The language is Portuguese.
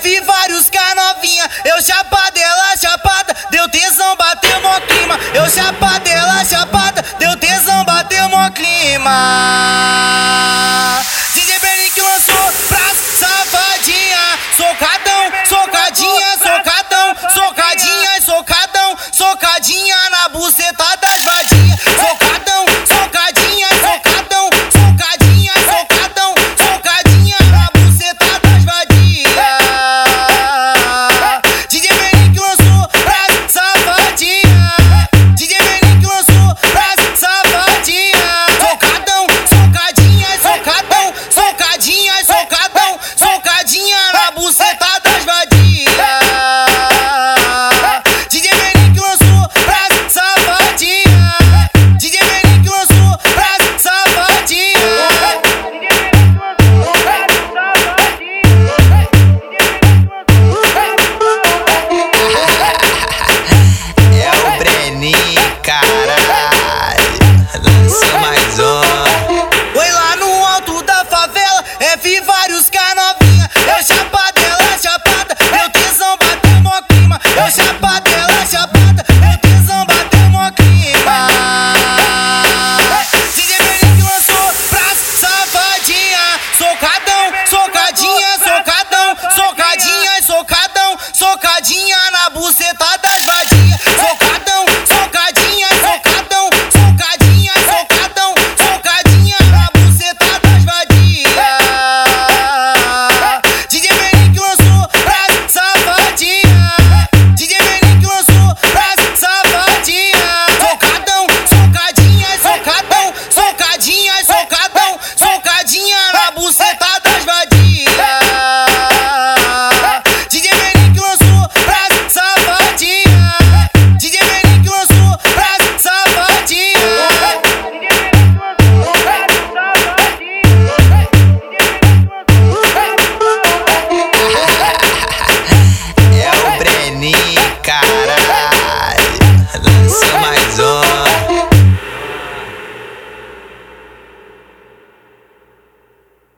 F vários vários canais.